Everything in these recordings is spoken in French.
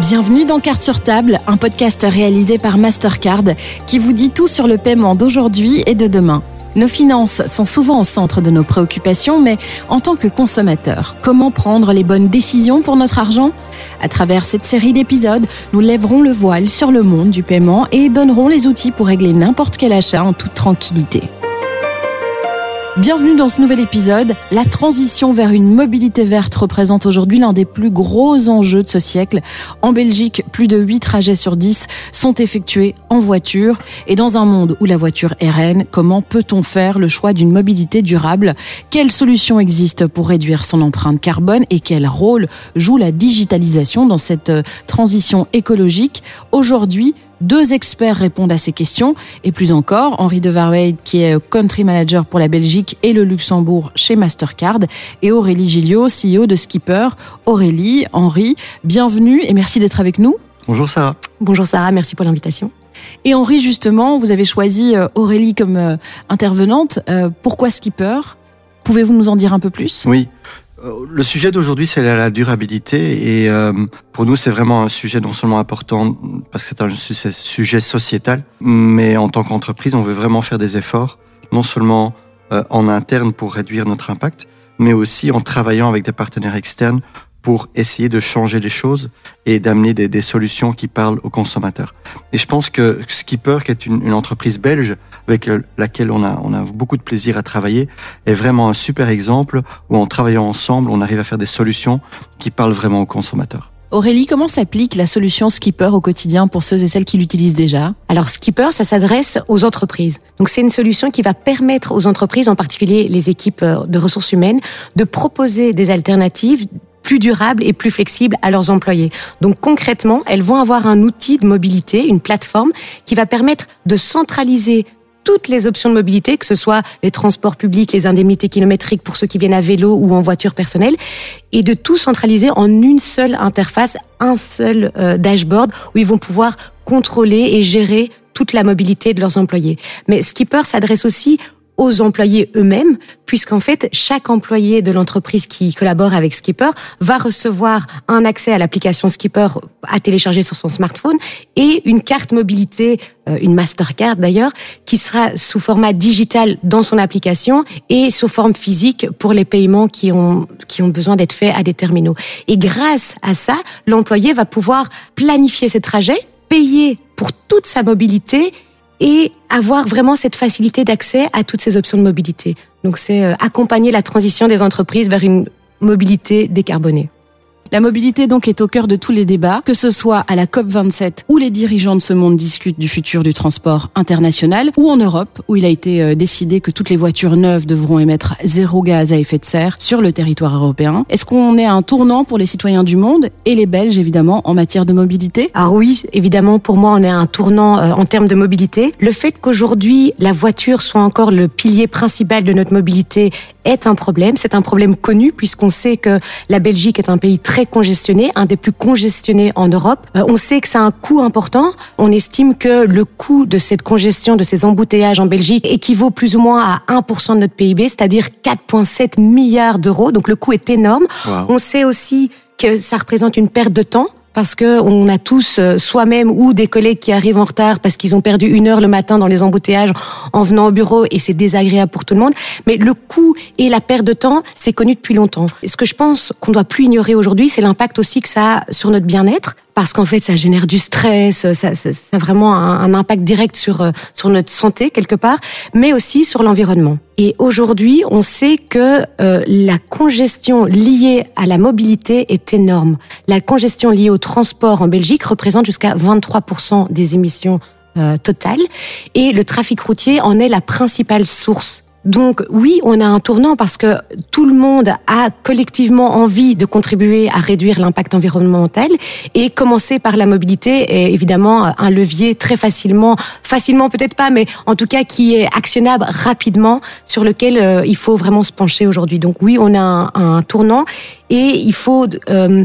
Bienvenue dans Carte sur table, un podcast réalisé par Mastercard qui vous dit tout sur le paiement d'aujourd'hui et de demain. Nos finances sont souvent au centre de nos préoccupations, mais en tant que consommateurs, comment prendre les bonnes décisions pour notre argent? À travers cette série d'épisodes, nous lèverons le voile sur le monde du paiement et donnerons les outils pour régler n'importe quel achat en toute tranquillité. Bienvenue dans ce nouvel épisode. La transition vers une mobilité verte représente aujourd'hui l'un des plus gros enjeux de ce siècle. En Belgique, plus de 8 trajets sur 10 sont effectués en voiture. Et dans un monde où la voiture est reine, comment peut-on faire le choix d'une mobilité durable? Quelles solutions existent pour réduire son empreinte carbone et quel rôle joue la digitalisation dans cette euh, transition écologique? Aujourd'hui, deux experts répondent à ces questions et plus encore, Henri de qui est country manager pour la Belgique et le Luxembourg chez Mastercard et Aurélie Gilliot, CEO de Skipper. Aurélie, Henri, bienvenue et merci d'être avec nous. Bonjour Sarah. Bonjour Sarah, merci pour l'invitation. Et Henri, justement, vous avez choisi euh, Aurélie comme euh, intervenante. Euh, pourquoi Skipper? Pouvez-vous nous en dire un peu plus? Oui. Euh, le sujet d'aujourd'hui, c'est la durabilité et euh, pour nous, c'est vraiment un sujet non seulement important parce que c'est un sujet sociétal, mais en tant qu'entreprise, on veut vraiment faire des efforts, non seulement euh, en interne pour réduire notre impact, mais aussi en travaillant avec des partenaires externes pour essayer de changer les choses et d'amener des, des, solutions qui parlent aux consommateurs. Et je pense que Skipper, qui est une, une, entreprise belge avec laquelle on a, on a beaucoup de plaisir à travailler, est vraiment un super exemple où en travaillant ensemble, on arrive à faire des solutions qui parlent vraiment aux consommateurs. Aurélie, comment s'applique la solution Skipper au quotidien pour ceux et celles qui l'utilisent déjà? Alors Skipper, ça s'adresse aux entreprises. Donc c'est une solution qui va permettre aux entreprises, en particulier les équipes de ressources humaines, de proposer des alternatives plus durables et plus flexibles à leurs employés. Donc concrètement, elles vont avoir un outil de mobilité, une plateforme qui va permettre de centraliser toutes les options de mobilité, que ce soit les transports publics, les indemnités kilométriques pour ceux qui viennent à vélo ou en voiture personnelle, et de tout centraliser en une seule interface, un seul euh, dashboard où ils vont pouvoir contrôler et gérer toute la mobilité de leurs employés. Mais Skipper s'adresse aussi aux employés eux-mêmes, puisqu'en fait, chaque employé de l'entreprise qui collabore avec Skipper va recevoir un accès à l'application Skipper à télécharger sur son smartphone et une carte mobilité, euh, une Mastercard d'ailleurs, qui sera sous format digital dans son application et sous forme physique pour les paiements qui ont, qui ont besoin d'être faits à des terminaux. Et grâce à ça, l'employé va pouvoir planifier ses trajets, payer pour toute sa mobilité et avoir vraiment cette facilité d'accès à toutes ces options de mobilité. Donc c'est euh, accompagner la transition des entreprises vers une mobilité décarbonée. La mobilité donc est au cœur de tous les débats, que ce soit à la COP27 où les dirigeants de ce monde discutent du futur du transport international ou en Europe où il a été euh, décidé que toutes les voitures neuves devront émettre zéro gaz à effet de serre sur le territoire européen. Est-ce qu'on est à un tournant pour les citoyens du monde et les Belges évidemment en matière de mobilité? Ah oui, évidemment pour moi on est à un tournant euh, en termes de mobilité. Le fait qu'aujourd'hui la voiture soit encore le pilier principal de notre mobilité est un problème. C'est un problème connu puisqu'on sait que la Belgique est un pays très congestionné, un des plus congestionnés en Europe. Euh, on sait que ça a un coût important. On estime que le coût de cette congestion, de ces embouteillages en Belgique équivaut plus ou moins à 1% de notre PIB, c'est-à-dire 4,7 milliards d'euros. Donc le coût est énorme. Wow. On sait aussi que ça représente une perte de temps parce que on a tous euh, soi-même ou des collègues qui arrivent en retard parce qu'ils ont perdu une heure le matin dans les embouteillages en venant au bureau et c'est désagréable pour tout le monde. Mais le coût et la perte de temps, c'est connu depuis longtemps. Et ce que je pense qu'on doit plus ignorer aujourd'hui, c'est l'impact aussi que ça a sur notre bien-être parce qu'en fait ça génère du stress, ça, ça, ça a vraiment un, impact direct sur euh, sur notre santé quelque part, mais aussi sur l'environnement. Et aujourd'hui, on sait que euh, la congestion liée à la mobilité est énorme. La congestion liée au transport en Belgique représente jusqu'à 23% des émissions euh, totales, et le trafic routier en est la principale source. Donc oui, on a un tournant parce que tout le monde a collectivement envie de contribuer à réduire l'impact environnemental et commencer par la mobilité est évidemment un levier très facilement, facilement peut-être pas, mais en tout cas qui est actionnable rapidement sur lequel euh, il faut vraiment se pencher aujourd'hui. Donc oui, on a un, tournant et il faut euh,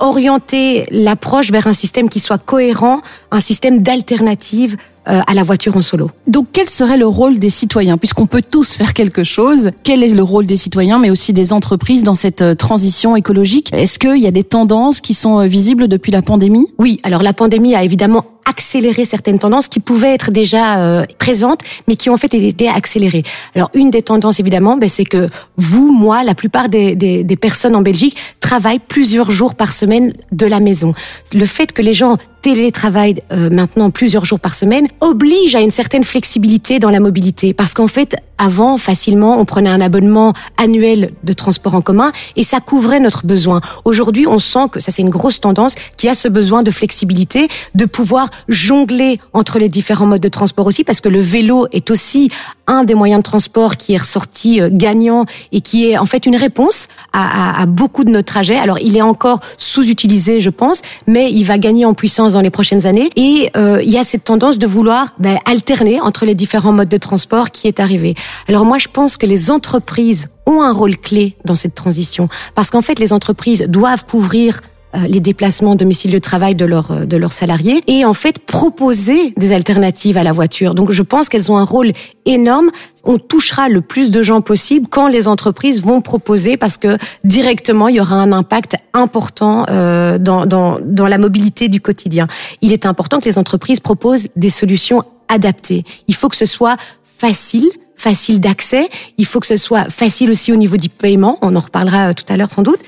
orienter l'approche vers un système qui soit cohérent, un système d'alternative à la voiture en solo. Donc quel serait le rôle des citoyens? Puisqu'on peut tous faire quelque chose, quel est le rôle des citoyens, mais aussi des entreprises dans cette transition écologique? Est-ce qu'il y a des tendances qui sont visibles depuis la pandémie? Oui, alors la pandémie a évidemment accélérer certaines tendances qui pouvaient être déjà euh, présentes, mais qui ont en fait été accélérées. Alors une des tendances évidemment, ben, c'est que vous, moi, la plupart des, des, des personnes en Belgique travaillent plusieurs jours par semaine de la maison. Le fait que les gens télétravaillent euh, maintenant plusieurs jours par semaine oblige à une certaine flexibilité dans la mobilité parce qu'en fait avant facilement on prenait un abonnement annuel de transport en commun et ça couvrait notre besoin. Aujourd'hui on sent que ça c'est une grosse tendance qui a ce besoin de flexibilité, de pouvoir jongler entre les différents modes de transport aussi, parce que le vélo est aussi un des moyens de transport qui est ressorti euh, gagnant et qui est en fait une réponse à, beaucoup de nos trajets. Alors il est encore sous-utilisé, je pense, mais il va gagner en puissance dans les prochaines années. Et euh, il y a cette tendance de vouloir ben, alterner entre les différents modes de transport qui est arrivé. Alors moi, je pense que les entreprises ont un rôle clé dans cette transition, parce qu'en fait, les entreprises doivent couvrir les déplacements domicile de travail de leurs euh, de leurs salariés et en fait proposer des alternatives à la voiture. Donc je pense qu'elles ont un rôle énorme. On touchera le plus de gens possible quand les entreprises vont proposer parce que directement il y aura un impact important euh, dans, dans dans la mobilité du quotidien. Il est important que les entreprises proposent des solutions adaptées. Il faut que ce soit facile facile d'accès. Il faut que ce soit facile aussi au niveau du paiement. On en reparlera euh, tout à l'heure sans doute.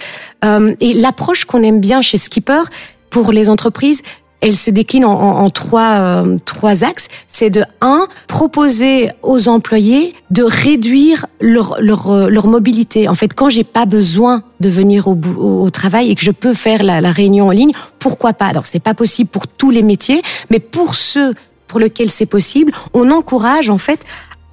Euh, et l'approche qu'on aime bien chez Skipper pour les entreprises, elle se décline en, trois, euh, trois axes. C'est de un, proposer aux employés de réduire leur, leur, euh, leur mobilité. En fait, quand j'ai pas besoin de venir au, au, travail et que je peux faire la, la réunion en ligne, pourquoi pas? Alors, c'est pas possible pour tous les métiers, mais pour ceux pour lesquels c'est possible, on encourage en fait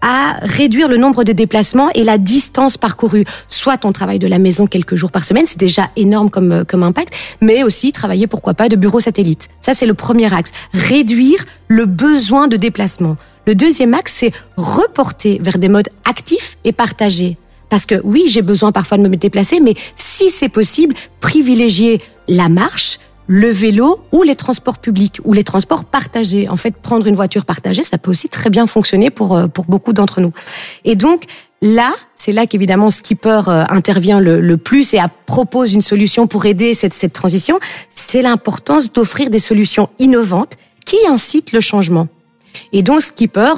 à réduire le nombre de déplacements et la distance parcourue. Soit on travaille de la maison quelques jours par semaine, c'est déjà énorme comme, euh, comme impact, mais aussi travailler, pourquoi pas, de bureau satellite. Ça, c'est le premier axe. Réduire le besoin de déplacement. Le deuxième axe, c'est reporter vers des modes actifs et partagés. Parce que oui, j'ai besoin parfois de me déplacer, mais si c'est possible, privilégier la marche, le vélo ou les transports publics ou les transports partagés. En fait, prendre une voiture partagée, ça peut aussi très bien fonctionner pour, euh, pour beaucoup d'entre nous. Et donc, là, c'est là qu'évidemment Skipper euh, intervient le, le, plus et propose une solution pour aider cette, cette transition. C'est l'importance d'offrir des solutions innovantes qui incitent le changement. Et donc, Skipper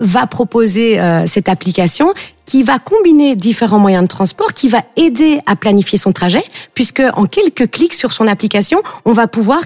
va proposer euh, cette application qui va combiner différents moyens de transport, qui va aider à planifier son trajet, puisque en quelques clics sur son application, on va pouvoir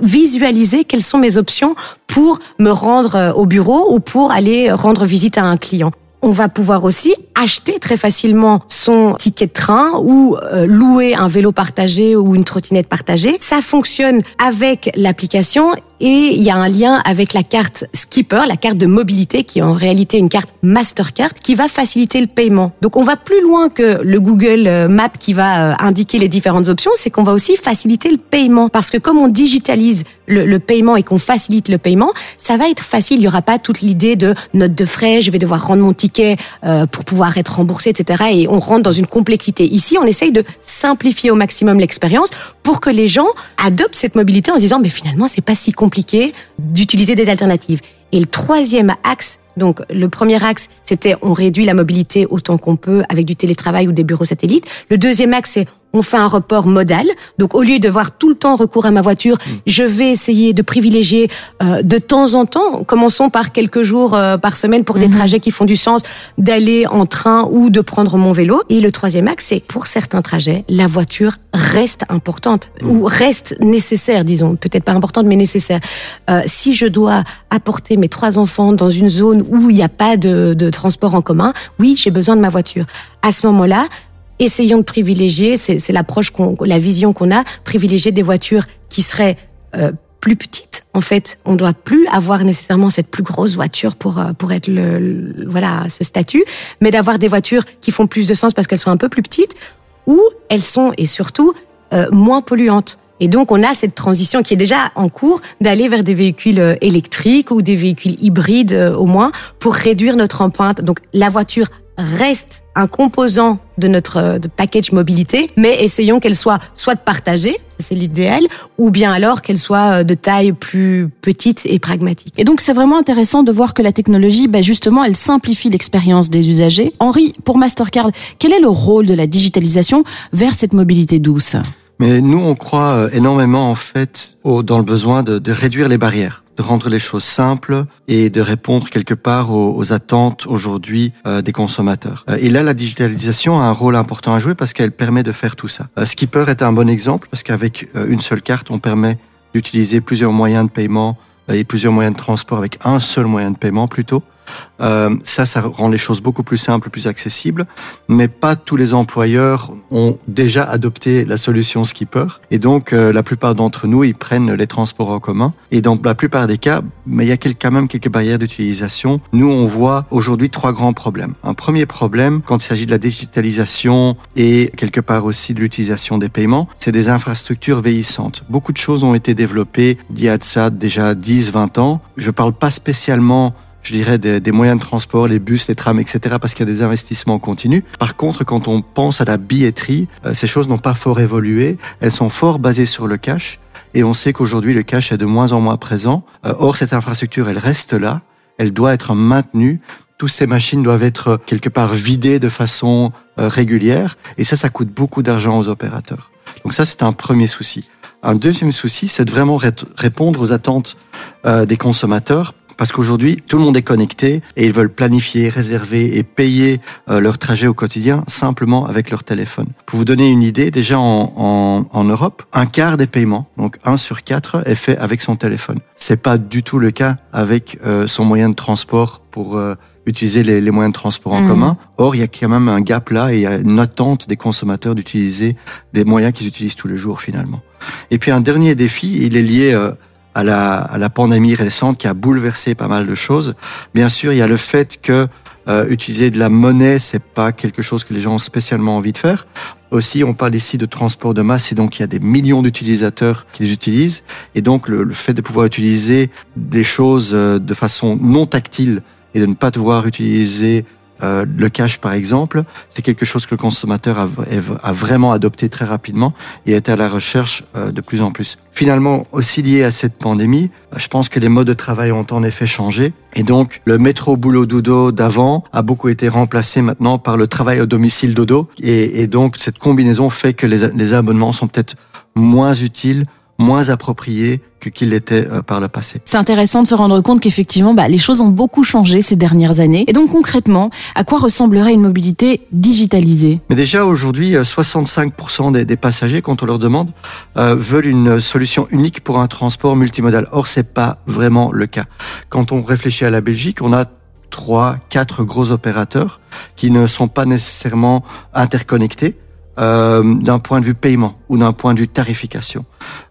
visualiser quelles sont mes options pour me rendre euh, au bureau ou pour aller rendre visite à un client. On va pouvoir aussi acheter très facilement son ticket de train ou euh, louer un vélo partagé ou une trottinette partagée. Ça fonctionne avec l'application et il y a un lien avec la carte Skipper, la carte de mobilité qui est en réalité une carte Mastercard qui va faciliter le paiement. Donc on va plus loin que le Google euh, Maps qui va euh, indiquer les différentes options, c'est qu'on va aussi faciliter le paiement parce que comme on digitalise le, le paiement et qu'on facilite le paiement, ça va être facile. Il n'y aura pas toute l'idée de note de frais, je vais devoir rendre mon ticket pour pouvoir être remboursé, etc. Et on rentre dans une complexité. Ici, on essaye de simplifier au maximum l'expérience pour que les gens adoptent cette mobilité en se disant, mais finalement, c'est pas si compliqué d'utiliser des alternatives. Et le troisième axe donc le premier axe, c'était on réduit la mobilité autant qu'on peut avec du télétravail ou des bureaux satellites. Le deuxième axe, c'est on fait un report modal. Donc au lieu de voir tout le temps recours à ma voiture, mmh. je vais essayer de privilégier euh, de temps en temps, commençons par quelques jours euh, par semaine pour des mmh. trajets qui font du sens, d'aller en train ou de prendre mon vélo. Et le troisième axe, c'est pour certains trajets, la voiture reste importante mmh. ou reste nécessaire, disons, peut-être pas importante mais nécessaire. Euh, si je dois apporter mes trois enfants dans une zone où il n'y a pas de, de transport en commun, oui, j'ai besoin de ma voiture. À ce moment-là, essayons de privilégier, c'est l'approche, la vision qu'on a, privilégier des voitures qui seraient euh, plus petites. En fait, on doit plus avoir nécessairement cette plus grosse voiture pour euh, pour être le, le voilà ce statut, mais d'avoir des voitures qui font plus de sens parce qu'elles sont un peu plus petites ou elles sont et surtout euh, moins polluantes. Et donc, on a cette transition qui est déjà en cours d'aller vers des véhicules euh, électriques ou des véhicules hybrides euh, au moins pour réduire notre empreinte. Donc, la voiture reste un composant de notre de package mobilité, mais essayons qu'elle soit soit partagée, c'est l'idéal, ou bien alors qu'elle soit de taille plus petite et pragmatique. Et donc c'est vraiment intéressant de voir que la technologie, bah justement, elle simplifie l'expérience des usagers. Henri, pour Mastercard, quel est le rôle de la digitalisation vers cette mobilité douce? Mais nous, on croit euh, énormément en fait dans le besoin de, de, réduire les barrières, de rendre les choses simples et de répondre quelque part aux, aux attentes aujourd'hui euh, des consommateurs. Euh, et là, la digitalisation a un rôle important à jouer parce qu'elle permet de faire tout ça. Skipper est un bon exemple parce qu'avec une seule carte, on permet d'utiliser plusieurs moyens de paiement et plusieurs moyens de transport avec un seul moyen de paiement plutôt. Euh, ça, ça rend les choses beaucoup plus simples, plus accessibles. Mais pas tous les employeurs ont déjà adopté la solution Skipper. Et donc, euh, la plupart d'entre nous, ils prennent les transports en commun. Et dans la plupart des cas, mais il y a quand même quelques barrières d'utilisation. Nous, on voit aujourd'hui trois grands problèmes. Un premier problème, quand il s'agit de la digitalisation et quelque part aussi de l'utilisation des paiements, c'est des infrastructures vieillissantes. Beaucoup de choses ont été développées d'il y ça déjà 10, 20 ans. Je parle pas spécialement je dirais, des, des, moyens de transport, les bus, les trams, etc., parce qu'il y a des investissements continus. Par contre, quand on pense à la billetterie, euh, ces choses n'ont pas fort évolué. Elles sont fort basées sur le cash. Et on sait qu'aujourd'hui, le cash est de moins en moins présent. Euh, or, cette infrastructure, elle reste là. Elle doit être maintenue. Toutes ces machines doivent être quelque part vidées de façon euh, régulière. Et ça, ça coûte beaucoup d'argent aux opérateurs. Donc ça, c'est un premier souci. Un deuxième souci, c'est de vraiment répondre aux attentes des consommateurs parce qu'aujourd'hui, tout le monde est connecté et ils veulent planifier, réserver et payer euh, leur trajet au quotidien simplement avec leur téléphone. Pour vous donner une idée, déjà en, en, en Europe, un quart des paiements, donc un sur quatre, est fait avec son téléphone. C'est pas du tout le cas avec euh, son moyen de transport pour euh, utiliser les, les, moyens de transport en mmh. commun. Or, il y a quand même un gap là et il y a une attente des consommateurs d'utiliser des moyens qu'ils utilisent tous les jours finalement. Et puis un dernier défi, il est lié euh, à la, à la pandémie récente qui a bouleversé pas mal de choses. Bien sûr, il y a le fait que euh, utiliser de la monnaie, c'est pas quelque chose que les gens ont spécialement envie de faire. Aussi, on parle ici de transport de masse et donc il y a des millions d'utilisateurs qui les utilisent. Et donc, le, le, fait de pouvoir utiliser des choses euh, de façon non tactile et de ne pas devoir utiliser euh, le cash, par exemple, c'est quelque chose que le consommateur a, vraiment adopté très rapidement et est à la recherche euh, de plus en plus. Finalement, aussi lié à cette pandémie, je pense que les modes de travail ont en effet changé. Et donc, le métro boulot dodo d'avant a beaucoup été remplacé maintenant par le travail au domicile dodo. Et, donc, cette combinaison fait que les abonnements sont peut-être moins utiles moins approprié que qu'il l'était euh, par le passé. C'est intéressant de se rendre compte qu'effectivement, bah, les choses ont beaucoup changé ces dernières années. Et donc concrètement, à quoi ressemblerait une mobilité digitalisée? Mais déjà aujourd'hui, 65% euh, des, des, passagers, quand on leur demande, euh, veulent une solution unique pour un transport multimodal. Or, c'est pas vraiment le cas. Quand on réfléchit à la Belgique, on a trois, quatre gros opérateurs qui ne sont pas nécessairement interconnectés euh, d'un point de vue paiement ou d'un point de vue tarification.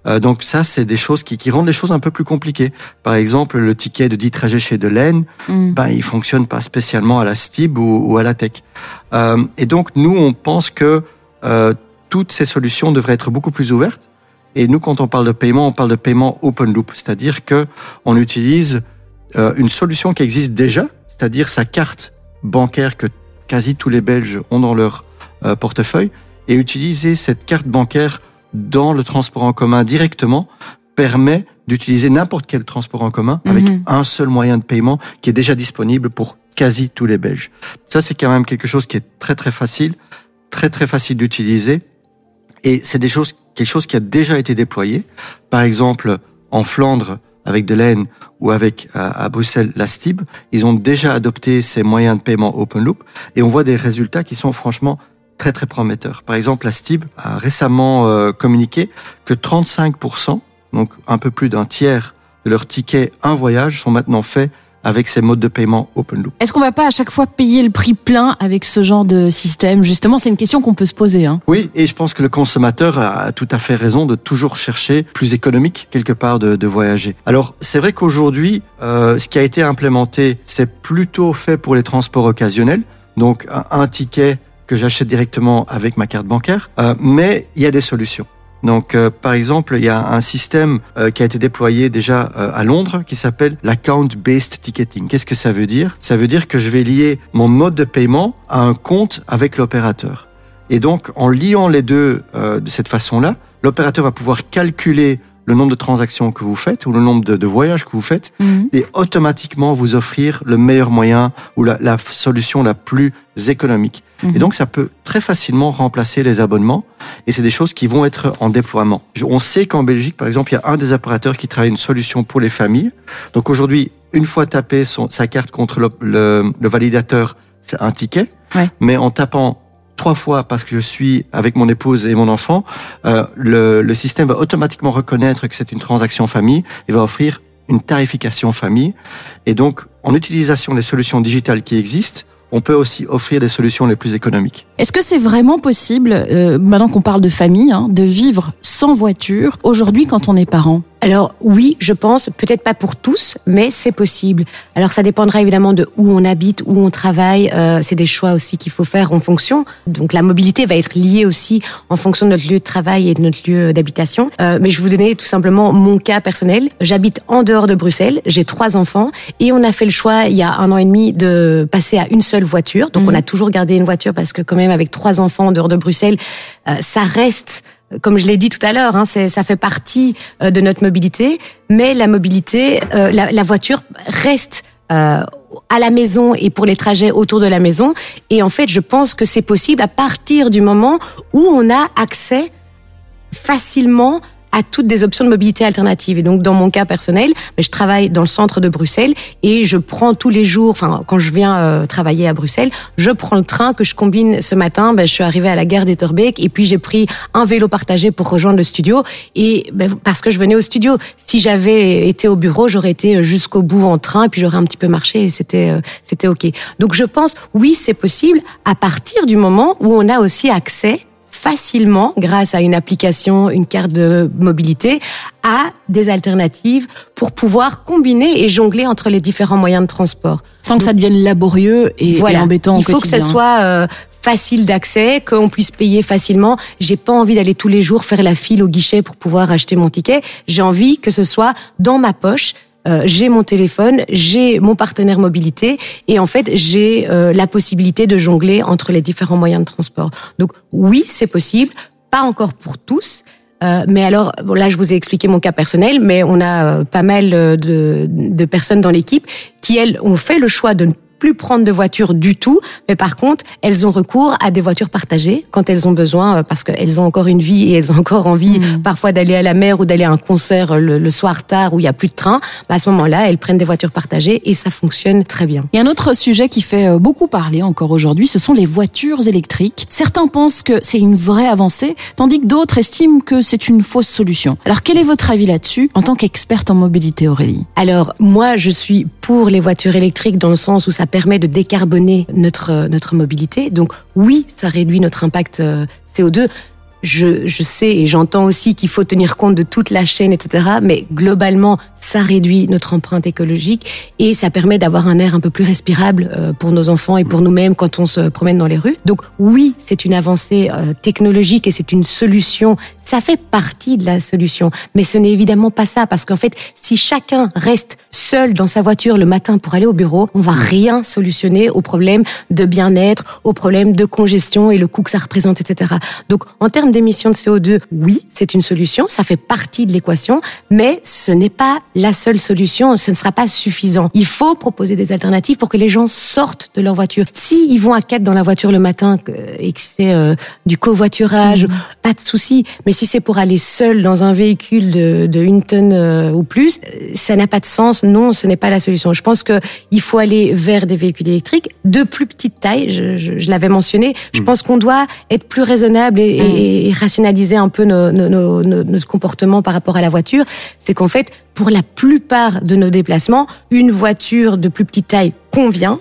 Euh, donc ça, c'est des choses qui, qui, rendent les choses un peu plus compliquées. Par exemple, le ticket de 10 trajets chez Delaine, mm. ben, il fonctionne pas spécialement à la STIB ou, ou à la Tech. Euh, et donc, nous, on pense que euh, toutes ces solutions devraient être beaucoup plus ouvertes. Et nous, quand on parle de paiement, on parle de paiement open loop, c'est-à-dire que on utilise euh, une solution qui existe déjà, c'est-à-dire sa carte bancaire que quasi tous les Belges ont dans leur euh, portefeuille, et utiliser cette carte bancaire dans le transport en commun directement permet d'utiliser n'importe quel transport en commun avec mm -hmm. un seul moyen de paiement qui est déjà disponible pour quasi tous les Belges. Ça, c'est quand même quelque chose qui est très très facile, très très facile d'utiliser. Et c'est des choses, quelque chose qui a déjà été déployé. Par exemple, en Flandre, avec Delaine ou avec à, à Bruxelles la STIB, ils ont déjà adopté ces moyens de paiement open loop et on voit des résultats qui sont franchement très très prometteur. Par exemple, la STIB a récemment euh, communiqué que 35%, donc un peu plus d'un tiers de leurs tickets un voyage sont maintenant faits avec ces modes de paiement open loop. Est-ce qu'on va pas à chaque fois payer le prix plein avec ce genre de système? Justement, c'est une question qu'on peut se poser. Hein. Oui, et je pense que le consommateur a tout à fait raison de toujours chercher plus économique quelque part de, de voyager. Alors, c'est vrai qu'aujourd'hui, euh, ce qui a été implémenté, c'est plutôt fait pour les transports occasionnels. Donc, un, un ticket que j'achète directement avec ma carte bancaire, euh, mais il y a des solutions. Donc, euh, par exemple, il y a un système euh, qui a été déployé déjà euh, à Londres qui s'appelle l'account-based ticketing. Qu'est-ce que ça veut dire? Ça veut dire que je vais lier mon mode de paiement à un compte avec l'opérateur. Et donc, en liant les deux de cette façon-là, l'opérateur va pouvoir calculer le nombre de transactions que vous faites ou le nombre de, de voyages que vous faites Mhm. et automatiquement vous offrir le meilleur moyen ou la, la solution la plus économique. Mhm. Et donc ça peut très facilement remplacer les abonnements et c'est des choses qui vont être en déploiement. On sait qu'en Belgique, par exemple, il y a un des opérateurs qui travaille une solution pour les familles. Donc aujourd'hui, une fois tapé son, sa carte contre le, le- le validateur, c'est un ticket. Ouais. Mais en tapant trois fois parce que je suis avec mon épouse et mon enfant, euh, le, le système va automatiquement reconnaître que c'est une transaction famille et va offrir une tarification famille. Et donc, en utilisation des solutions digitales qui existent, on peut aussi offrir des solutions les plus économiques. Est-ce que c'est vraiment possible, euh, maintenant qu'on parle de famille, hein, de vivre sans voiture aujourd'hui quand on est parent? Alors oui, je pense, peut-être pas pour tous, mais c'est possible. Alors ça dépendra évidemment de où on habite, où on travaille. Euh, c'est des choix aussi qu'il faut faire en fonction. Donc la mobilité va être liée aussi en fonction de notre lieu de travail et de notre lieu d'habitation. Euh, mais je vais vous donner tout simplement mon cas personnel. J'habite en dehors de Bruxelles, j'ai trois enfants et on a fait le choix il y a un an et demi de passer à une seule voiture. Donc Mhm. on a toujours gardé une voiture parce que quand même avec trois enfants en dehors de Bruxelles, euh, ça reste comme je l'ai dit tout à l'heure, hein, ça fait partie euh, de notre mobilité, mais la mobilité, euh, la, la voiture reste euh, à la maison et pour les trajets autour de la maison. Et en fait, je pense que c'est possible à partir du moment où on a accès facilement à toutes des options de mobilité alternatives. Et donc, dans mon cas personnel, mais je travaille dans le centre de Bruxelles et je prends tous les jours, enfin, quand je viens euh, travailler à Bruxelles, je prends le train que je combine ce matin. Ben, je suis arrivée à la gare d'Etterbeek et puis j'ai pris un vélo partagé pour rejoindre le studio. Et ben, parce que je venais au studio. Si j'avais été au bureau, j'aurais été jusqu'au bout en train, puis j'aurais un petit peu marché et c'était euh, c'était ok. Donc, je pense, oui, c'est possible à partir du moment où on a aussi accès facilement, grâce à une application, une carte de mobilité, à des alternatives pour pouvoir combiner et jongler entre les différents moyens de transport. Sans que ça devienne laborieux et, embêtant Il faut que ça soit euh, facile d'accès, qu'on puisse payer facilement. J'ai pas envie d'aller tous les jours faire la file au guichet pour pouvoir acheter mon ticket. J'ai envie que ce soit dans ma poche. Euh, j'ai mon téléphone, j'ai mon partenaire mobilité et en fait j'ai euh, la possibilité de jongler entre les différents moyens de transport. Donc oui, c'est possible, pas encore pour tous. Euh, mais alors, bon, là, je vous ai expliqué mon cas personnel, mais on a euh, pas mal euh, de, de personnes dans l'équipe qui, elles, ont fait le choix de ne plus prendre de voiture du tout, mais par contre, elles ont recours à des voitures partagées quand elles ont besoin, euh, parce qu'elles ont encore une vie et elles ont encore envie Mhm. parfois d'aller à la mer ou d'aller à un concert euh, le, le soir tard où il y a plus de train. Bah, à ce moment-là, elles prennent des voitures partagées et ça fonctionne très bien. Il y a un autre sujet qui fait euh, beaucoup parler encore aujourd'hui, ce sont les voitures électriques. Certains pensent que c'est une vraie avancée, tandis que d'autres estiment que c'est une fausse solution. Alors quel est votre avis là-dessus en tant qu'experte en mobilité, Aurélie? Alors moi, je suis pour les voitures électriques dans le sens où ça permet de décarboner notre euh, notre mobilité. Donc oui, ça réduit notre impact euh, CO2. Je, je sais et j'entends aussi qu'il faut tenir compte de toute la chaîne, etc. Mais globalement, ça réduit notre empreinte écologique et ça permet d'avoir un air un peu plus respirable euh, pour nos enfants et pour nous-mêmes quand on se promène dans les rues. Donc oui, c'est une avancée euh, technologique et c'est une solution. Ça fait partie de la solution, mais ce n'est évidemment pas ça parce qu'en fait, si chacun reste seul dans sa voiture le matin pour aller au bureau, on va rien solutionner au problème de bien-être, au problème de congestion et le coût que ça représente, etc. Donc en termes d'émissions de CO2, oui, c'est une solution, ça fait partie de l'équation, mais ce n'est pas la seule solution, ce ne sera pas suffisant. Il faut proposer des alternatives pour que les gens sortent de leur voiture. Si ils vont à quatre dans la voiture le matin et que c'est euh, du covoiturage, pas de souci. Mais si c'est pour aller seul dans un véhicule de, de une tonne euh, ou plus, euh, ça n'a pas de sens. Non, ce n'est pas la solution. Je pense que il faut aller vers des véhicules électriques de plus petite taille. Je, je- je l'avais mentionné. Je pense qu'on doit être plus raisonnable et, et- et rationaliser un peu nos, nos, nos, nos- notre comportement par rapport à la voiture. C'est qu'en fait, pour la plupart de nos déplacements, une voiture de plus petite taille convient.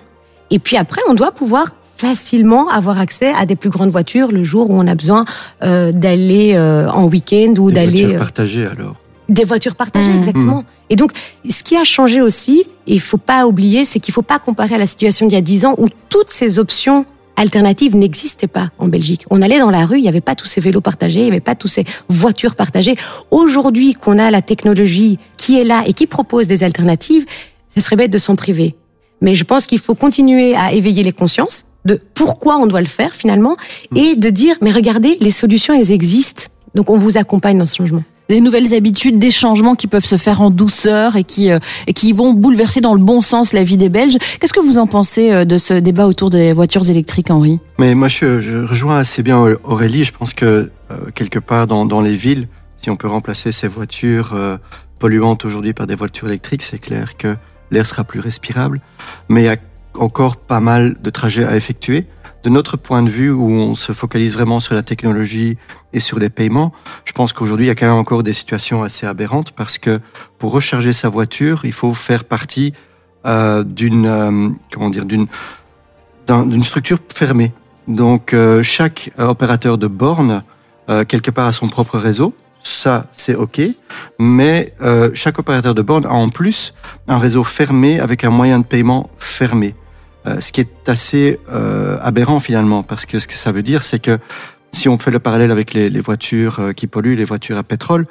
Et puis après, on doit pouvoir facilement avoir accès à des plus grandes voitures le jour où on a besoin euh, d'aller euh, en week-end ou Des d'aller voitures euh, partagées alors. des voitures partagées, Mhm. exactement. Et donc, ce qui a changé aussi, et il faut pas oublier, c'est qu'il faut pas comparer à la situation d'il y a 10 ans où toutes ces options alternative n'existait pas en Belgique. On allait dans la rue, il n'y avait pas tous ces vélos partagés, il n'y avait pas tous ces voitures partagées. Aujourd'hui qu'on a la technologie qui est là et qui propose des alternatives, ce serait bête de s'en priver. Mais je pense qu'il faut continuer à éveiller les consciences de pourquoi on doit le faire finalement et de dire mais regardez les solutions elles existent donc on vous accompagne dans ce changement des nouvelles habitudes, des changements qui peuvent se faire en douceur et qui, euh, et qui vont bouleverser dans le bon sens la vie des Belges. Qu'est-ce que vous en pensez euh, de ce débat autour des voitures électriques, Henri? Mais moi, je, rejoins assez bien Aurélie. Je pense que euh, quelque part dans, dans, les villes, si on peut remplacer ces voitures polluantes aujourd'hui par des voitures électriques, c'est clair que l'air sera plus respirable. Mais il y a encore pas mal de trajets à effectuer de notre point de vue où on se focalise vraiment sur la technologie et sur les paiements, je pense qu'aujourd'hui il y a quand même encore des situations assez aberrantes parce que pour recharger sa voiture, il faut faire partie euh, d'une euh, comment dire d'une d'une structure fermée. Donc euh, chaque opérateur de borne quelque part a son propre réseau. Ça, c'est OK. Mais chaque opérateur de borne a en plus un réseau fermé avec un moyen de paiement fermé. Euh, ce qui est assez euh, aberrant finalement, parce que ce que ça veut dire, c'est que si on fait le parallèle avec les, les voitures euh, qui polluent, les voitures à pétrole,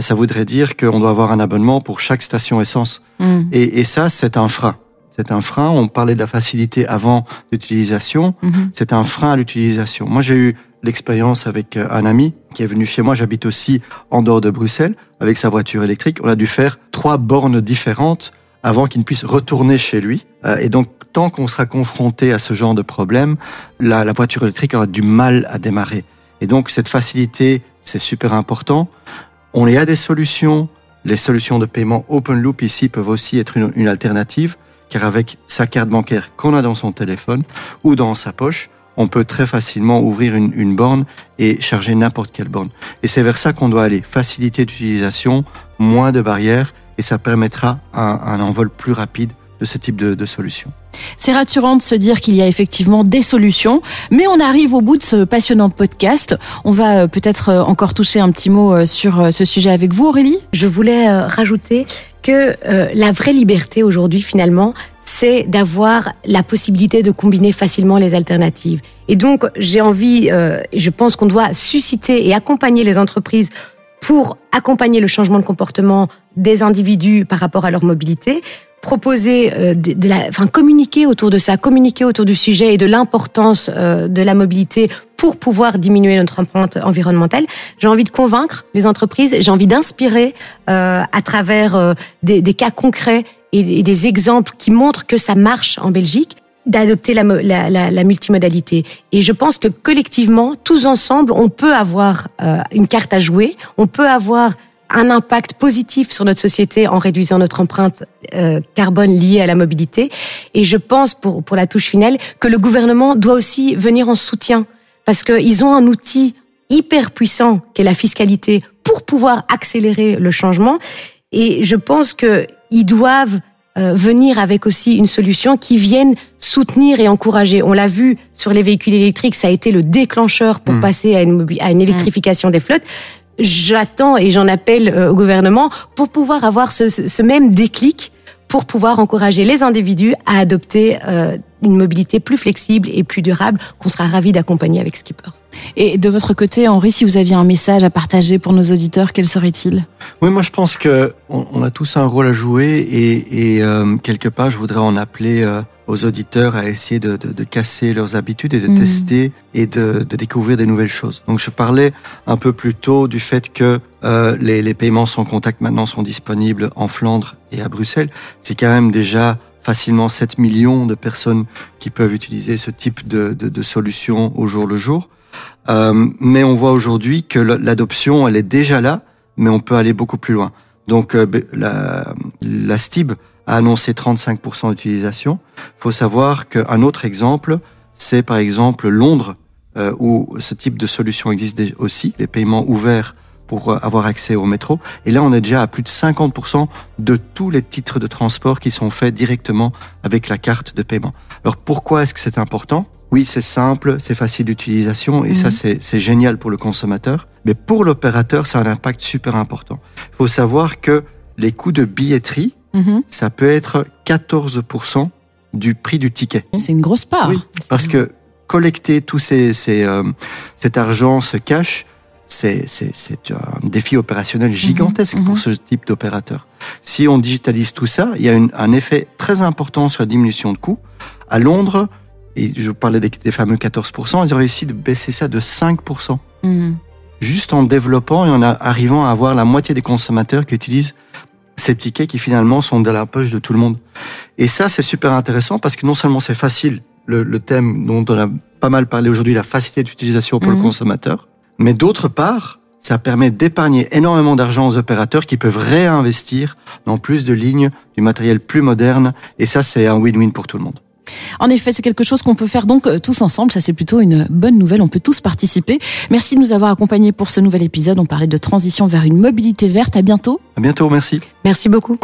ça voudrait dire qu'on doit avoir un abonnement pour chaque station essence. Mm. Et, et, ça, c'est un frein. C'est un frein. On parlait de la facilité avant l'utilisation. Mm-hmm. C'est un frein à l'utilisation. Moi, j'ai eu l'expérience avec un ami qui est venu chez moi. J'habite aussi en dehors de Bruxelles avec sa voiture électrique. On a dû faire trois bornes différentes avant qu'il ne puisse retourner chez lui. Et donc, tant qu'on sera confronté à ce genre de problème, la, la voiture électrique aura du mal à démarrer. Et donc cette facilité, c'est super important. On y a des solutions. Les solutions de paiement open loop ici peuvent aussi être une, une alternative, car avec sa carte bancaire qu'on a dans son téléphone ou dans sa poche, on peut très facilement ouvrir une, une borne et charger n'importe quelle borne. Et c'est vers ça qu'on doit aller. Facilité d'utilisation, moins de barrières, et ça permettra un, un envol plus rapide de ce type de, de solution. C'est rassurant de se dire qu'il y a effectivement des solutions, mais on arrive au bout de ce passionnant podcast. On va euh, peut-être euh, encore toucher un petit mot euh, sur ce sujet avec vous, Aurélie. Je voulais rajouter que la vraie liberté aujourd'hui, finalement, c'est d'avoir la possibilité de combiner facilement les alternatives. Et donc, j'ai envie, je pense qu'on doit susciter et accompagner les entreprises pour accompagner le changement de comportement des individus par rapport à leur mobilité, proposer euh, de, la, enfin communiquer autour de ça, communiquer autour du sujet et de l'importance euh, de la mobilité pour pouvoir diminuer notre empreinte environnementale. J'ai envie de convaincre les entreprises, j'ai envie d'inspirer euh, à travers des, des, cas concrets et, des exemples qui montrent que ça marche en Belgique d'adopter la, la, la, multimodalité. Et je pense que collectivement, tous ensemble, on peut avoir une carte à jouer, on peut avoir un impact positif sur notre société en réduisant notre empreinte euh, carbone liée à la mobilité. Et je pense, pour, pour la touche finale, que le gouvernement doit aussi venir en soutien parce qu'ils ont un outil hyper puissant qu'est la fiscalité pour pouvoir accélérer le changement. Et je pense qu'ils doivent euh, venir avec aussi une solution qui vienne soutenir et encourager. On l'a vu sur les véhicules électriques, ça a été le déclencheur pour mmh. passer à une, à une électrification des flottes j'attends et j'en appelle euh, au gouvernement pour pouvoir avoir ce, ce, même déclic pour pouvoir encourager les individus à adopter euh, une mobilité plus flexible et plus durable qu'on sera ravi d'accompagner avec Skipper. Et de votre côté, Henri, si vous aviez un message à partager pour nos auditeurs, quel serait-il? Oui, moi je pense que on, a tous un rôle à jouer et, et euh, quelque part, je voudrais en appeler euh, aux auditeurs à essayer de, de, de, casser leurs habitudes et de mmh. tester et de, de, découvrir des nouvelles choses. Donc je parlais un peu plus tôt du fait que euh, les, les paiements sans contact maintenant sont disponibles en Flandre et à Bruxelles. C'est quand même déjà facilement 7 millions de personnes qui peuvent utiliser ce type de, de, de solution au jour le jour. Euh, mais on voit aujourd'hui que l'adoption, elle est déjà là, mais on peut aller beaucoup plus loin. Donc euh, la, la STIB a annoncé 35% d'utilisation. Il faut savoir qu'un autre exemple, c'est par exemple Londres, euh, où ce type de solution existe aussi, les paiements ouverts pour euh, avoir accès au métro. Et là, on est déjà à plus de 50% de tous les titres de transport qui sont faits directement avec la carte de paiement. Alors pourquoi est-ce que c'est important? Oui, c'est simple, c'est facile d'utilisation et ça, mhm. c'est génial pour le consommateur. Mais pour l'opérateur, ça a un impact super important. Il faut savoir que les coûts de billetterie, mhm. ça peut être 14% du prix du ticket. C'est une grosse part. Oui, parce que collecter tout ces, ces, euh, cet argent, ce cash, c'est un défi opérationnel gigantesque Mhm, pour mhm. ce type d'opérateur. Si on digitalise tout ça, il y a une- un effet très important sur la diminution de coûts. À Londres, et je parlais des, des fameux 14%, ils ont réussi de baisser ça de 5%. Mhm. Juste en développant et en arrivant à avoir la moitié des consommateurs qui utilisent ces tickets qui finalement sont de la poche de tout le monde. Et ça, c'est super intéressant parce que non seulement c'est facile, le, le thème dont on a pas mal parlé aujourd'hui, la facilité d'utilisation pour le consommateur, mais d'autre part, ça permet d'épargner énormément d'argent aux opérateurs qui peuvent réinvestir dans plus de lignes, du matériel plus moderne, et ça, c'est un win-win pour tout le monde. En effet, c'est quelque chose qu'on peut faire donc euh, tous ensemble. Ça, c'est plutôt une bonne nouvelle. On peut tous participer. Merci de nous avoir accompagnés pour ce nouvel épisode. On parlait de transition vers une mobilité verte. À bientôt. À bientôt, merci. Merci beaucoup.